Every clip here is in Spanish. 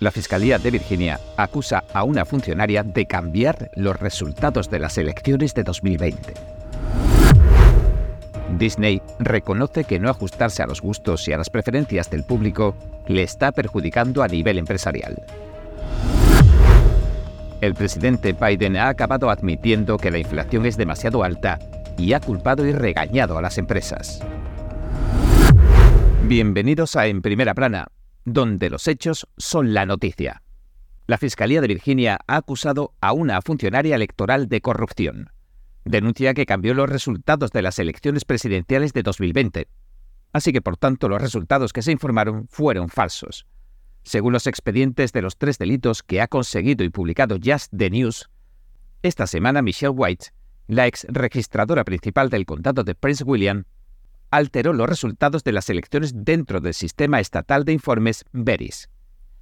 La Fiscalía de Virginia acusa a una funcionaria de cambiar los resultados de las elecciones de 2020. Disney reconoce que no ajustarse a los gustos y a las preferencias del público le está perjudicando a nivel empresarial. El presidente Biden ha acabado admitiendo que la inflación es demasiado alta y ha culpado y regañado a las empresas. Bienvenidos a En Primera Plana, donde los hechos son la noticia. La Fiscalía de Virginia ha acusado a una funcionaria electoral de corrupción. Denuncia que cambió los resultados de las elecciones presidenciales de 2020. Así que, por tanto, los resultados que se informaron fueron falsos. Según los expedientes de los tres delitos que ha conseguido y publicado Just the News, esta semana Michelle White, la ex registradora principal del condado de Prince William, alteró los resultados de las elecciones dentro del sistema estatal de informes VERIS.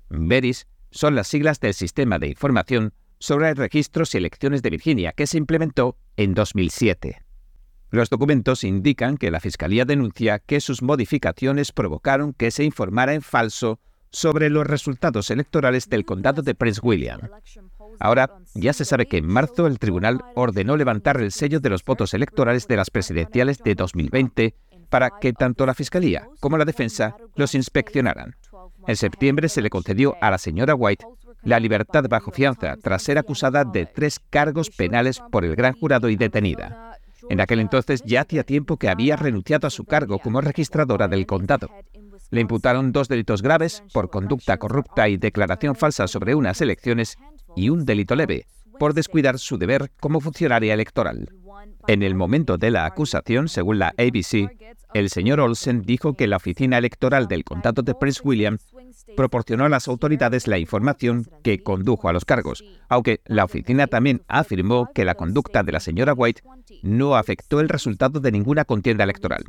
VERIS son las siglas del Sistema de Información sobre Registros y Elecciones de Virginia, que se implementó en 2007. Los documentos indican que la Fiscalía denuncia que sus modificaciones provocaron que se informara en falso sobre los resultados electorales del condado de Prince William. Ahora ya se sabe que en marzo el tribunal ordenó levantar el sello de los votos electorales de las presidenciales de 2020 para que tanto la Fiscalía como la defensa los inspeccionaran. En septiembre se le concedió a la señora White la libertad bajo fianza tras ser acusada de tres cargos penales por el gran jurado y detenida. En aquel entonces ya hacía tiempo que había renunciado a su cargo como registradora del condado. Le imputaron dos delitos graves por conducta corrupta y declaración falsa sobre unas elecciones y un delito leve por descuidar su deber como funcionaria electoral. En el momento de la acusación, según la ABC, el señor Olsen dijo que la oficina electoral del condado de Prince William proporcionó a las autoridades la información que condujo a los cargos, aunque la oficina también afirmó que la conducta de la señora White no afectó el resultado de ninguna contienda electoral.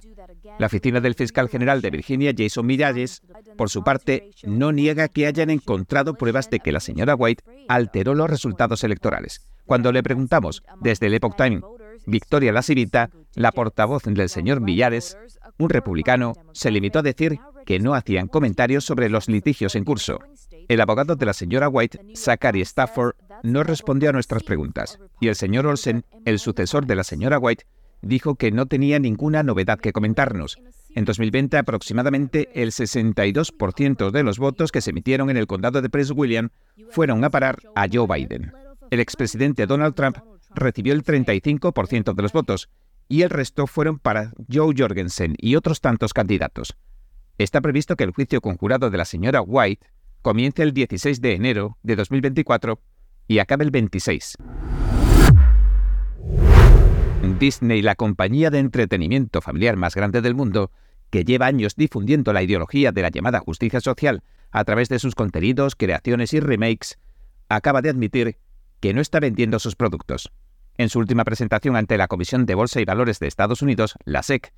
La oficina del fiscal general de Virginia, Jason Miralles, por su parte, no niega que hayan encontrado pruebas de que la señora White alteró los resultados electorales. Cuando le preguntamos desde el Epoch Times, Victoria Lasivita, la portavoz del señor Millares, un republicano, se limitó a decir que no hacían comentarios sobre los litigios en curso. El abogado de la señora White, Zachary Stafford, no respondió a nuestras preguntas, y el señor Olsen, el sucesor de la señora White, dijo que no tenía ninguna novedad que comentarnos. En 2020, aproximadamente el 62% de los votos que se emitieron en el condado de Prince William fueron a parar a Joe Biden. El expresidente Donald Trump recibió el 35% de los votos y el resto fueron para Joe Jorgensen y otros tantos candidatos. Está previsto que el juicio conjurado de la señora White comience el 16 de enero de 2024 y acabe el 26. Disney, la compañía de entretenimiento familiar más grande del mundo, que lleva años difundiendo la ideología de la llamada justicia social a través de sus contenidos, creaciones y remakes, acaba de admitir que no está vendiendo sus productos. En su última presentación ante la Comisión de Bolsa y Valores de Estados Unidos, la SEC,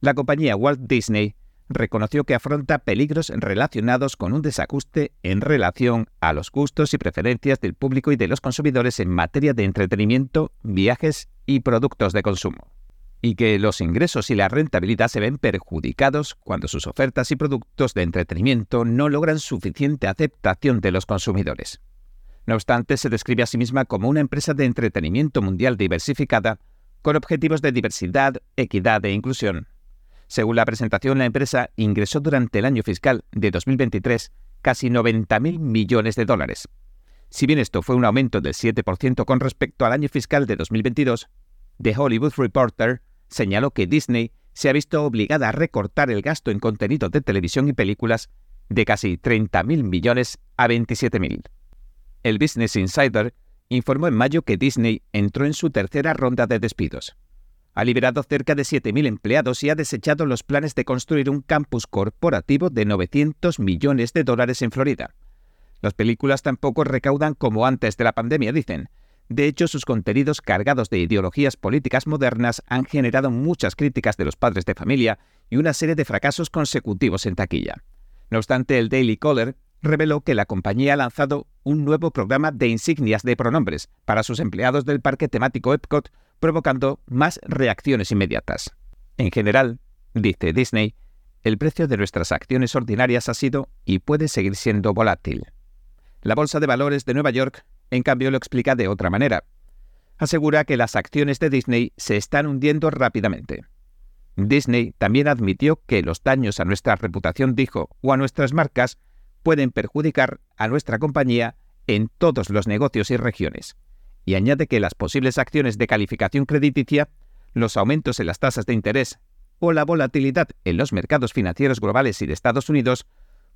la compañía Walt Disney reconoció que afronta peligros relacionados con un desajuste en relación a los gustos y preferencias del público y de los consumidores en materia de entretenimiento, viajes y productos de consumo, y que los ingresos y la rentabilidad se ven perjudicados cuando sus ofertas y productos de entretenimiento no logran suficiente aceptación de los consumidores. No obstante, se describe a sí misma como una empresa de entretenimiento mundial diversificada con objetivos de diversidad, equidad e inclusión según la presentación, la empresa ingresó durante el año fiscal de 2023 casi 90.000 millones de dólares. Si bien esto fue un aumento del 7% con respecto al año fiscal de 2022, The Hollywood Reporter señaló que Disney se ha visto obligada a recortar el gasto en contenido de televisión y películas de casi 30.000 millones a 27.000. El Business Insider informó en mayo que Disney entró en su tercera ronda de despidos ha liberado cerca de 7.000 empleados y ha desechado los planes de construir un campus corporativo de 900 millones de dólares en Florida. Las películas tampoco recaudan como antes de la pandemia, dicen. De hecho, sus contenidos cargados de ideologías políticas modernas han generado muchas críticas de los padres de familia y una serie de fracasos consecutivos en taquilla. No obstante, el Daily Caller reveló que la compañía ha lanzado un nuevo programa de insignias de pronombres para sus empleados del parque temático Epcot provocando más reacciones inmediatas. En general, dice Disney, el precio de nuestras acciones ordinarias ha sido y puede seguir siendo volátil. La Bolsa de Valores de Nueva York, en cambio, lo explica de otra manera. Asegura que las acciones de Disney se están hundiendo rápidamente. Disney también admitió que los daños a nuestra reputación, dijo, o a nuestras marcas pueden perjudicar a nuestra compañía en todos los negocios y regiones. Y añade que las posibles acciones de calificación crediticia, los aumentos en las tasas de interés o la volatilidad en los mercados financieros globales y de Estados Unidos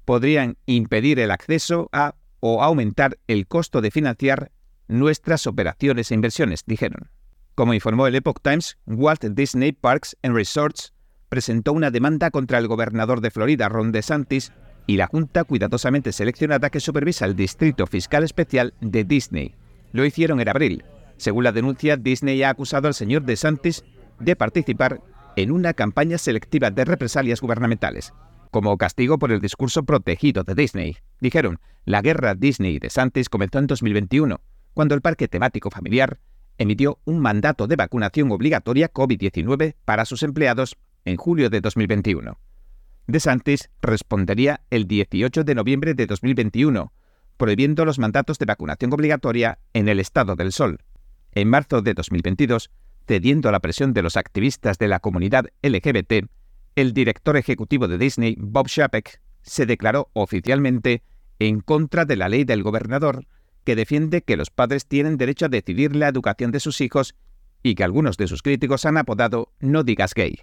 podrían impedir el acceso a o aumentar el costo de financiar nuestras operaciones e inversiones, dijeron. Como informó el Epoch Times, Walt Disney Parks and Resorts presentó una demanda contra el gobernador de Florida, Ron DeSantis, y la Junta cuidadosamente seleccionada que supervisa el Distrito Fiscal Especial de Disney. Lo hicieron en abril. Según la denuncia, Disney ha acusado al señor DeSantis de participar en una campaña selectiva de represalias gubernamentales como castigo por el discurso protegido de Disney. Dijeron, la guerra Disney de Santis comenzó en 2021, cuando el parque temático familiar emitió un mandato de vacunación obligatoria COVID-19 para sus empleados en julio de 2021. DeSantis respondería el 18 de noviembre de 2021, prohibiendo los mandatos de vacunación obligatoria en el Estado del Sol. En marzo de 2022, cediendo a la presión de los activistas de la comunidad LGBT, el director ejecutivo de Disney, Bob Chapek, se declaró oficialmente en contra de la ley del gobernador que defiende que los padres tienen derecho a decidir la educación de sus hijos y que algunos de sus críticos han apodado No digas gay.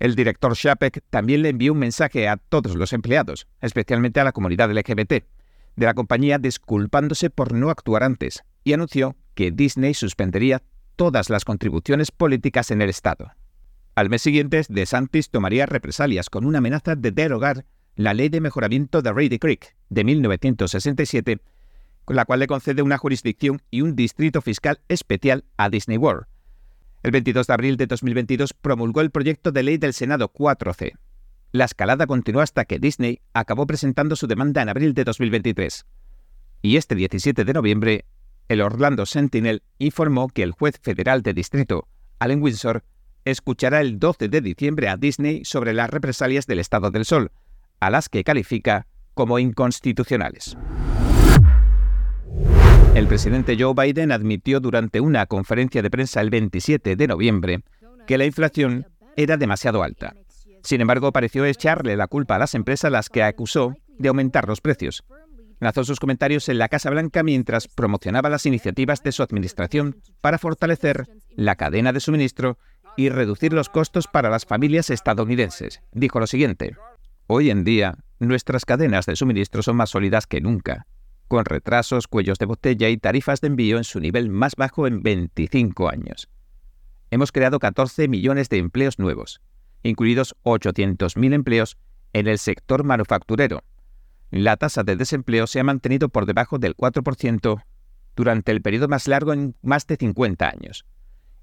El director Chapek también le envió un mensaje a todos los empleados, especialmente a la comunidad LGBT, de la compañía disculpándose por no actuar antes, y anunció que Disney suspendería todas las contribuciones políticas en el Estado. Al mes siguiente, DeSantis tomaría represalias con una amenaza de derogar la Ley de Mejoramiento de Reedy Creek de 1967, con la cual le concede una jurisdicción y un distrito fiscal especial a Disney World. El 22 de abril de 2022 promulgó el proyecto de ley del Senado 4C. La escalada continuó hasta que Disney acabó presentando su demanda en abril de 2023. Y este 17 de noviembre, el Orlando Sentinel informó que el juez federal de distrito, Allen Windsor, escuchará el 12 de diciembre a Disney sobre las represalias del Estado del Sol, a las que califica como inconstitucionales. El presidente Joe Biden admitió durante una conferencia de prensa el 27 de noviembre que la inflación era demasiado alta. Sin embargo, pareció echarle la culpa a las empresas las que acusó de aumentar los precios. Lanzó sus comentarios en la Casa Blanca mientras promocionaba las iniciativas de su administración para fortalecer la cadena de suministro y reducir los costos para las familias estadounidenses. Dijo lo siguiente, Hoy en día, nuestras cadenas de suministro son más sólidas que nunca, con retrasos, cuellos de botella y tarifas de envío en su nivel más bajo en 25 años. Hemos creado 14 millones de empleos nuevos, incluidos 800.000 empleos en el sector manufacturero. La tasa de desempleo se ha mantenido por debajo del 4% durante el periodo más largo en más de 50 años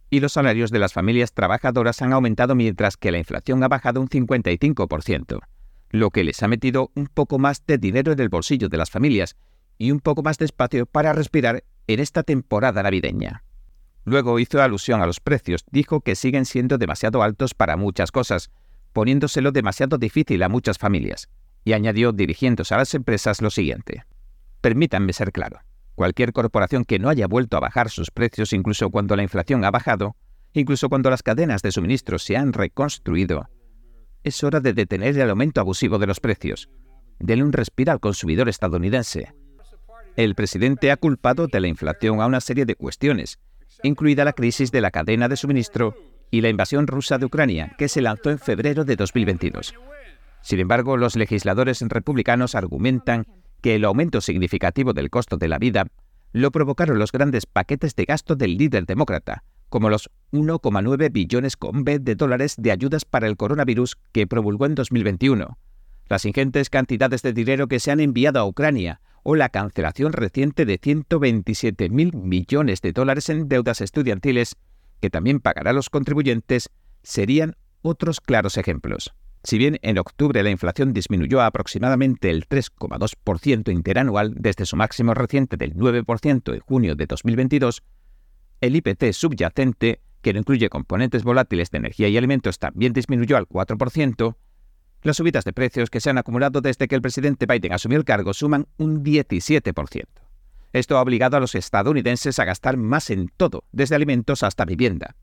y los salarios de las familias trabajadoras han aumentado mientras que la inflación ha bajado un 55%, lo que les ha metido un poco más de dinero en el bolsillo de las familias y un poco más de espacio para respirar en esta temporada navideña. Luego hizo alusión a los precios, dijo que siguen siendo demasiado altos para muchas cosas, poniéndoselo demasiado difícil a muchas familias, y añadió dirigiéndose a las empresas lo siguiente. Permítanme ser claro. Cualquier corporación que no haya vuelto a bajar sus precios incluso cuando la inflación ha bajado, incluso cuando las cadenas de suministro se han reconstruido, es hora de detener el aumento abusivo de los precios. Denle un respiro al consumidor estadounidense. El presidente ha culpado de la inflación a una serie de cuestiones, incluida la crisis de la cadena de suministro y la invasión rusa de Ucrania, que se lanzó en febrero de 2022. Sin embargo, los legisladores republicanos argumentan que el aumento significativo del costo de la vida lo provocaron los grandes paquetes de gasto del líder demócrata, como los 1,9 billones con B de dólares de ayudas para el coronavirus que promulgó en 2021, las ingentes cantidades de dinero que se han enviado a Ucrania o la cancelación reciente de 127 mil millones de dólares en deudas estudiantiles que también pagará los contribuyentes, serían otros claros ejemplos. Si bien en octubre la inflación disminuyó a aproximadamente el 3,2% interanual desde su máximo reciente del 9% en junio de 2022, el IPC subyacente, que no incluye componentes volátiles de energía y alimentos, también disminuyó al 4%, Las subidas de precios que se han acumulado desde que el presidente Biden asumió el cargo suman un 17%. Esto ha obligado a los estadounidenses a gastar más en todo, desde alimentos hasta vivienda.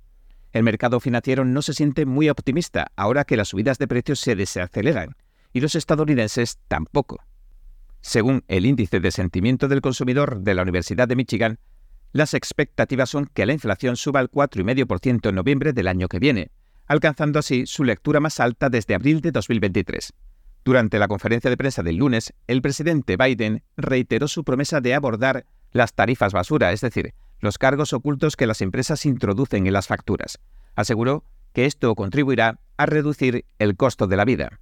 El mercado financiero no se siente muy optimista ahora que las subidas de precios se desaceleran, y los estadounidenses tampoco. Según el índice de sentimiento del consumidor de la Universidad de Michigan, las expectativas son que la inflación suba al 4,5% en noviembre del año que viene, alcanzando así su lectura más alta desde abril de 2023. Durante la conferencia de prensa del lunes, el presidente Biden reiteró su promesa de abordar las tarifas basura, es decir, los cargos ocultos que las empresas introducen en las facturas. Aseguró que esto contribuirá a reducir el costo de la vida.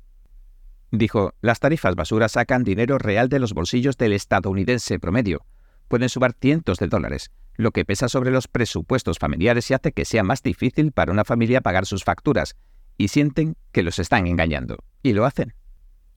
Dijo, las tarifas basura sacan dinero real de los bolsillos del estadounidense promedio. Pueden subir cientos de dólares, lo que pesa sobre los presupuestos familiares y hace que sea más difícil para una familia pagar sus facturas, y sienten que los están engañando. Y lo hacen.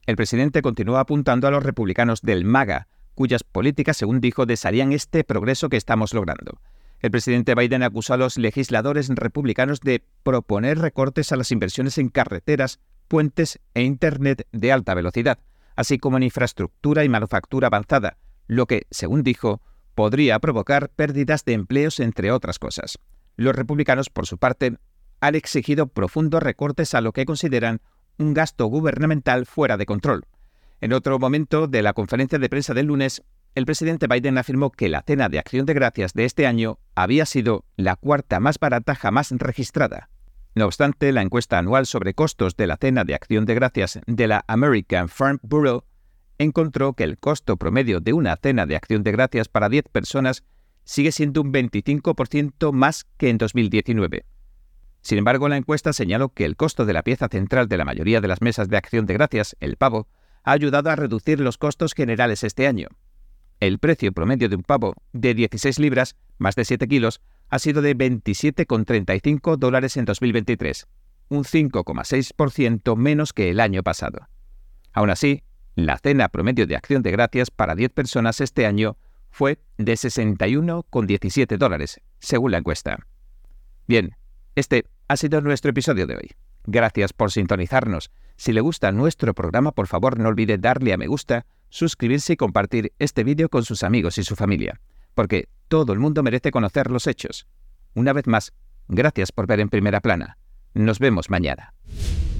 El presidente continúa apuntando a los republicanos del MAGA, cuyas políticas, según dijo, desharían este progreso que estamos logrando. El presidente Biden acusó a los legisladores republicanos de proponer recortes a las inversiones en carreteras, puentes e Internet de alta velocidad, así como en infraestructura y manufactura avanzada, lo que, según dijo, podría provocar pérdidas de empleos, entre otras cosas. Los republicanos, por su parte, han exigido profundos recortes a lo que consideran un gasto gubernamental fuera de control. En otro momento de la conferencia de prensa del lunes, el presidente Biden afirmó que la cena de acción de gracias de este año había sido la cuarta más barata jamás registrada. No obstante, la encuesta anual sobre costos de la cena de acción de gracias de la American Farm Bureau encontró que el costo promedio de una cena de acción de gracias para 10 personas sigue siendo un 25% más que en 2019. Sin embargo, la encuesta señaló que el costo de la pieza central de la mayoría de las mesas de acción de gracias, el pavo, ha ayudado a reducir los costos generales este año. El precio promedio de un pavo de 16 libras, más de 7 kilos, ha sido de 27,35 dólares en 2023, un 5,6% menos que el año pasado. Aún así, la cena promedio de acción de gracias para 10 personas este año fue de 61,17 dólares, según la encuesta. Bien, este ha sido nuestro episodio de hoy. Gracias por sintonizarnos. Si le gusta nuestro programa, por favor no olvide darle a me gusta, suscribirse y compartir este vídeo con sus amigos y su familia, porque todo el mundo merece conocer los hechos. Una vez más, gracias por ver en primera plana. Nos vemos mañana.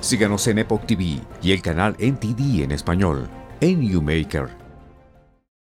Síganos en Epoch TV y el canal NTD en español, en YouMaker